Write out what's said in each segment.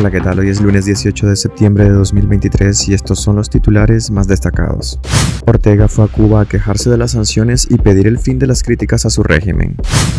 Hola, ¿qué tal? Hoy es lunes 18 de septiembre de 2023 y estos son los titulares más destacados. Ortega fue a Cuba a quejarse de las sanciones y pedir el fin de las críticas a su régimen.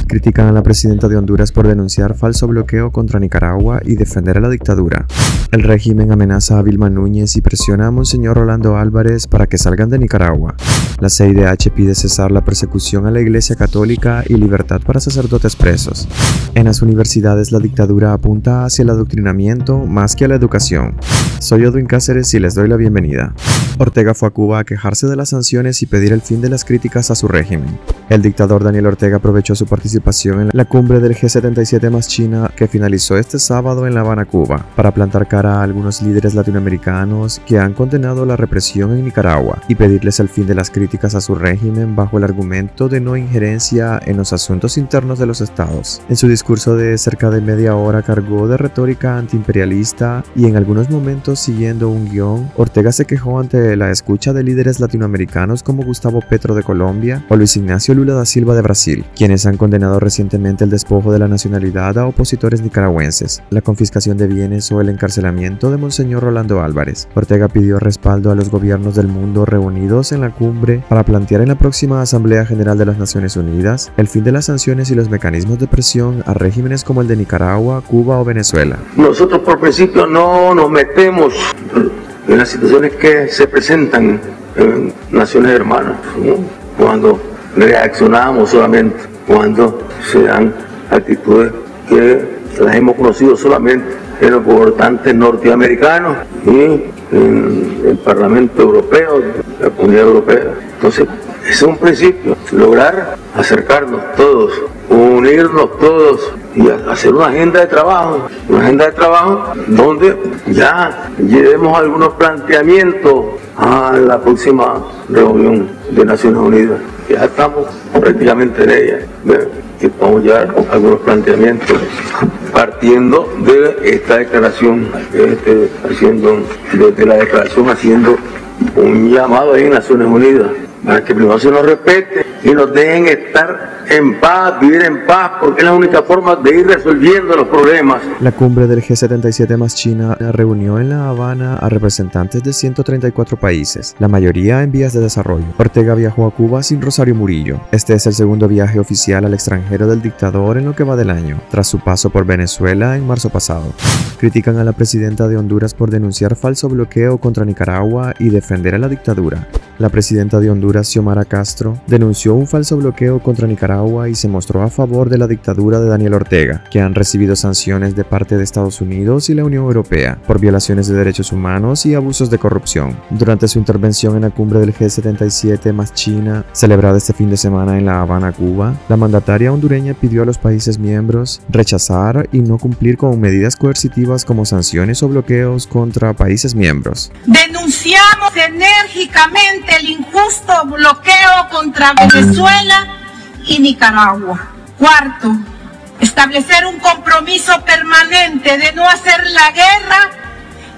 Critican a la presidenta de Honduras por denunciar falso bloqueo contra Nicaragua y defender a la dictadura. El régimen amenaza a Vilma Núñez y presiona a Monseñor Rolando Álvarez para que salgan de Nicaragua. La CIDH pide cesar la persecución a la Iglesia Católica y libertad para sacerdotes presos. En las universidades la dictadura apunta hacia el adoctrinamiento más que a la educación. Soy Odwin Cáceres y les doy la bienvenida. Ortega fue a Cuba a quejarse de las sanciones y pedir el fin de las críticas a su régimen. El dictador Daniel Ortega aprovechó su participación en la cumbre del G77 más China que finalizó este sábado en La Habana, Cuba, para plantar cara a algunos líderes latinoamericanos que han condenado la represión en Nicaragua y pedirles el fin de las críticas a su régimen bajo el argumento de no injerencia en los asuntos internos de los estados. En su discurso de cerca de media hora cargó de retórica antiimperialista y en algunos momentos siguiendo un guion, Ortega se quejó ante la escucha de líderes latinoamericanos como Gustavo Petro de Colombia o Luis Ignacio Lula da Silva de Brasil, quienes han condenado recientemente el despojo de la nacionalidad a opositores nicaragüenses, la confiscación de bienes o el encarcelamiento de Monseñor Rolando Álvarez. Ortega pidió respaldo a los gobiernos del mundo reunidos en la cumbre para plantear en la próxima Asamblea General de las Naciones Unidas el fin de las sanciones y los mecanismos de presión a regímenes como el de Nicaragua, Cuba o Venezuela. Nosotros por principio no nos metemos en las situaciones que se presentan en naciones hermanas, cuando reaccionamos solamente, cuando se dan actitudes que las hemos conocido solamente en los gobernantes norteamericanos y en el Parlamento Europeo, la Comunidad Europea. Entonces, es un principio, lograr acercarnos todos, unirnos todos y hacer una agenda de trabajo, una agenda de trabajo donde ya llevemos algunos planteamientos a la próxima reunión de Naciones Unidas. Ya estamos prácticamente en ella. Que podemos llevar algunos planteamientos partiendo de esta declaración, este, haciendo, desde la declaración haciendo un llamado ahí en Naciones Unidas para que primero se nos respete y nos dejen estar en paz, vivir en paz, porque es la única forma de ir resolviendo los problemas. La cumbre del G77 más China reunió en La Habana a representantes de 134 países, la mayoría en vías de desarrollo. Ortega viajó a Cuba sin Rosario Murillo. Este es el segundo viaje oficial al extranjero del dictador en lo que va del año, tras su paso por Venezuela en marzo pasado. Critican a la presidenta de Honduras por denunciar falso bloqueo contra Nicaragua y defender a la dictadura. La presidenta de Honduras, Xiomara Castro, denunció un falso bloqueo contra Nicaragua y se mostró a favor de la dictadura de Daniel Ortega, que han recibido sanciones de parte de Estados Unidos y la Unión Europea por violaciones de derechos humanos y abusos de corrupción. Durante su intervención en la cumbre del G77 más China, celebrada este fin de semana en La Habana, Cuba, la mandataria hondureña pidió a los países miembros rechazar y no cumplir con medidas coercitivas como sanciones o bloqueos contra países miembros. Denunciamos enérgicamente el injusto bloqueo contra Venezuela y Nicaragua. Cuarto, establecer un compromiso permanente de no hacer la guerra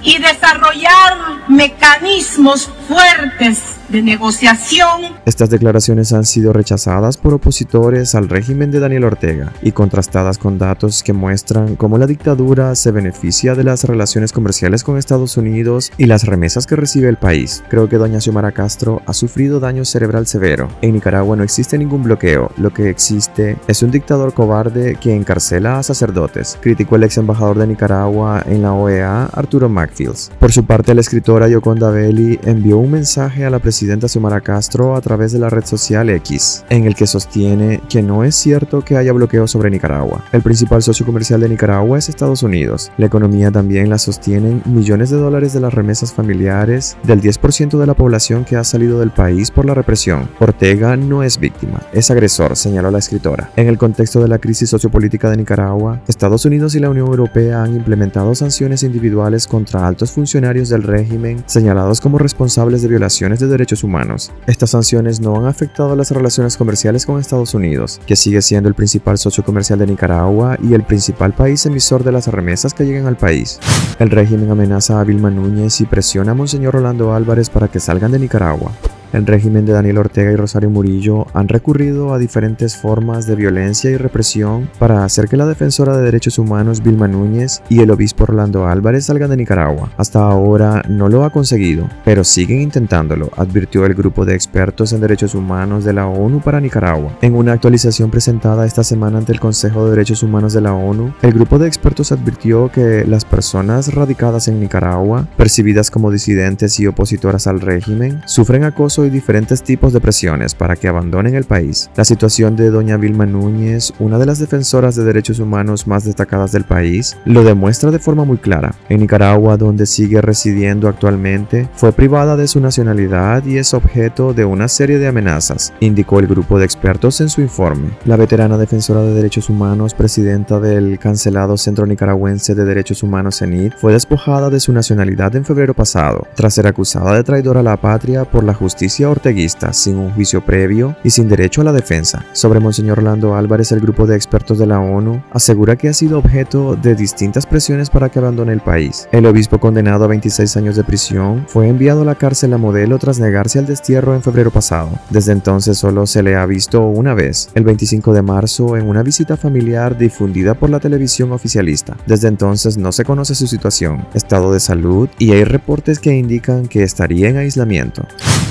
y desarrollar mecanismos fuertes de negociación. Estas declaraciones han sido rechazadas por opositores al régimen de Daniel Ortega y contrastadas con datos que muestran cómo la dictadura se beneficia de las relaciones comerciales con Estados Unidos y las remesas que recibe el país. Creo que doña Xiomara Castro ha sufrido daño cerebral severo. En Nicaragua no existe ningún bloqueo, lo que existe es un dictador cobarde que encarcela a sacerdotes, criticó el ex embajador de Nicaragua en la OEA, Arturo Macfields. Por su parte, la escritora Yoconda Belli envió un mensaje a la presidenta presidenta Xiomara Castro a través de la red social X, en el que sostiene que no es cierto que haya bloqueo sobre Nicaragua. El principal socio comercial de Nicaragua es Estados Unidos. La economía también la sostienen millones de dólares de las remesas familiares del 10% de la población que ha salido del país por la represión. Ortega no es víctima, es agresor, señaló la escritora. En el contexto de la crisis sociopolítica de Nicaragua, Estados Unidos y la Unión Europea han implementado sanciones individuales contra altos funcionarios del régimen señalados como responsables de violaciones de derechos humanos. Estas sanciones no han afectado las relaciones comerciales con Estados Unidos, que sigue siendo el principal socio comercial de Nicaragua y el principal país emisor de las remesas que llegan al país. El régimen amenaza a Vilma Núñez y presiona a Monseñor Rolando Álvarez para que salgan de Nicaragua. El régimen de Daniel Ortega y Rosario Murillo han recurrido a diferentes formas de violencia y represión para hacer que la defensora de derechos humanos Vilma Núñez y el obispo Orlando Álvarez salgan de Nicaragua. Hasta ahora no lo ha conseguido, pero siguen intentándolo, advirtió el grupo de expertos en derechos humanos de la ONU para Nicaragua. En una actualización presentada esta semana ante el Consejo de Derechos Humanos de la ONU, el grupo de expertos advirtió que las personas radicadas en Nicaragua, percibidas como disidentes y opositoras al régimen, sufren acoso y diferentes tipos de presiones para que abandonen el país. La situación de doña Vilma Núñez, una de las defensoras de derechos humanos más destacadas del país, lo demuestra de forma muy clara. En Nicaragua, donde sigue residiendo actualmente, fue privada de su nacionalidad y es objeto de una serie de amenazas, indicó el grupo de expertos en su informe. La veterana defensora de derechos humanos, presidenta del cancelado Centro Nicaragüense de Derechos Humanos CENIT, fue despojada de su nacionalidad en febrero pasado, tras ser acusada de traidora a la patria por la justicia orteguista, sin un juicio previo y sin derecho a la defensa. Sobre Monseñor Orlando Álvarez, el grupo de expertos de la ONU asegura que ha sido objeto de distintas presiones para que abandone el país. El obispo condenado a 26 años de prisión fue enviado a la cárcel a modelo tras negarse al destierro en febrero pasado. Desde entonces solo se le ha visto una vez, el 25 de marzo, en una visita familiar difundida por la televisión oficialista. Desde entonces no se conoce su situación, estado de salud y hay reportes que indican que estaría en aislamiento.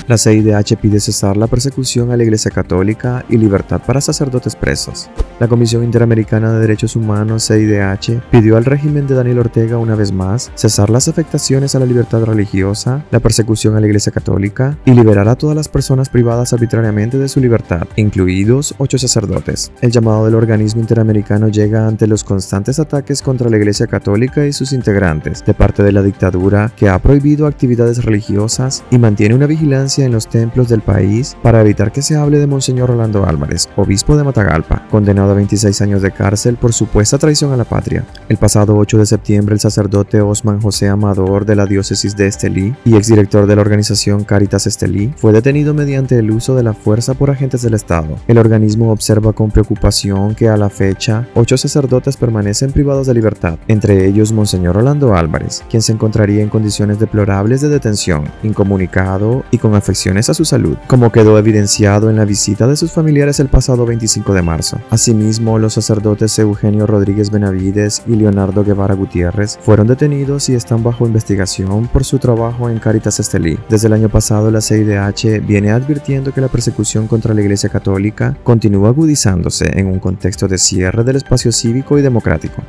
La CIDH pide cesar la persecución a la Iglesia Católica y libertad para sacerdotes presos. La Comisión Interamericana de Derechos Humanos, CIDH, pidió al régimen de Daniel Ortega una vez más cesar las afectaciones a la libertad religiosa, la persecución a la Iglesia Católica y liberar a todas las personas privadas arbitrariamente de su libertad, incluidos ocho sacerdotes. El llamado del organismo interamericano llega ante los constantes ataques contra la Iglesia Católica y sus integrantes de parte de la dictadura que ha prohibido actividades religiosas y mantiene una vigilancia en los templos del país para evitar que se hable de Monseñor Rolando Álvarez, obispo de Matagalpa, condenado a 26 años de cárcel por supuesta traición a la patria. El pasado 8 de septiembre, el sacerdote Osman José Amador de la diócesis de Estelí y exdirector de la organización Caritas Estelí fue detenido mediante el uso de la fuerza por agentes del Estado. El organismo observa con preocupación que a la fecha, ocho sacerdotes permanecen privados de libertad, entre ellos Monseñor Rolando Álvarez, quien se encontraría en condiciones deplorables de detención, incomunicado y con afecciones a su salud, como quedó evidenciado en la visita de sus familiares el pasado 25 de marzo. Asimismo, los sacerdotes Eugenio Rodríguez Benavides y Leonardo Guevara Gutiérrez fueron detenidos y están bajo investigación por su trabajo en Caritas Estelí. Desde el año pasado, la CIDH viene advirtiendo que la persecución contra la Iglesia Católica continúa agudizándose en un contexto de cierre del espacio cívico y democrático.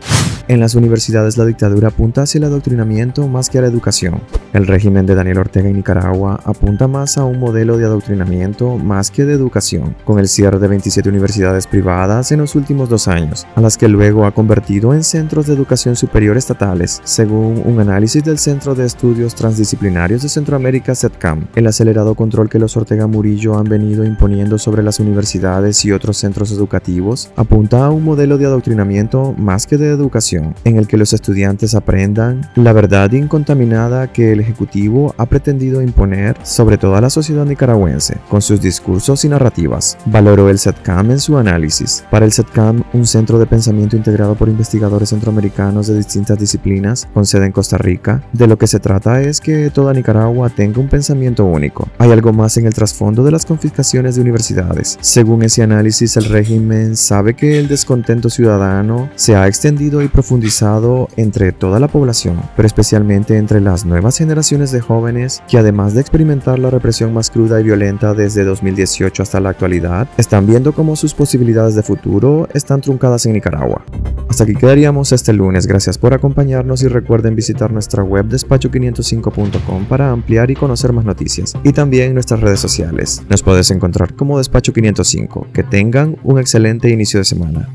En las universidades la dictadura apunta hacia el adoctrinamiento más que a la educación. El régimen de Daniel Ortega en Nicaragua apunta más a un modelo de adoctrinamiento más que de educación, con el cierre de 27 universidades privadas en los últimos dos años, a las que luego ha convertido en centros de educación superior estatales, según un análisis del Centro de Estudios Transdisciplinarios de Centroamérica, CETCAM. El acelerado control que los Ortega Murillo han venido imponiendo sobre las universidades y otros centros educativos apunta a un modelo de adoctrinamiento más que de educación, en el que los estudiantes aprendan la verdad incontaminada que el Ejecutivo ha pretendido imponer sobre toda la sociedad nicaragüense, con sus discursos y narrativas. Valoró el SETCAM en su análisis. Para el SETCAM, un centro de pensamiento integrado por investigadores centroamericanos de distintas disciplinas, con sede en Costa Rica, de lo que se trata es que toda Nicaragua tenga un pensamiento único. Hay algo más en el trasfondo de las confiscaciones de universidades. Según ese análisis, el régimen sabe que el descontento ciudadano se ha extendido y profundizado entre toda la población, pero especialmente entre las nuevas generaciones de jóvenes que además de experimentar la represión más cruda y violenta desde 2018 hasta la actualidad, están viendo cómo sus posibilidades de futuro están truncadas en Nicaragua. Hasta aquí quedaríamos este lunes, gracias por acompañarnos y recuerden visitar nuestra web despacho505.com para ampliar y conocer más noticias y también nuestras redes sociales. Nos puedes encontrar como Despacho 505. Que tengan un excelente inicio de semana.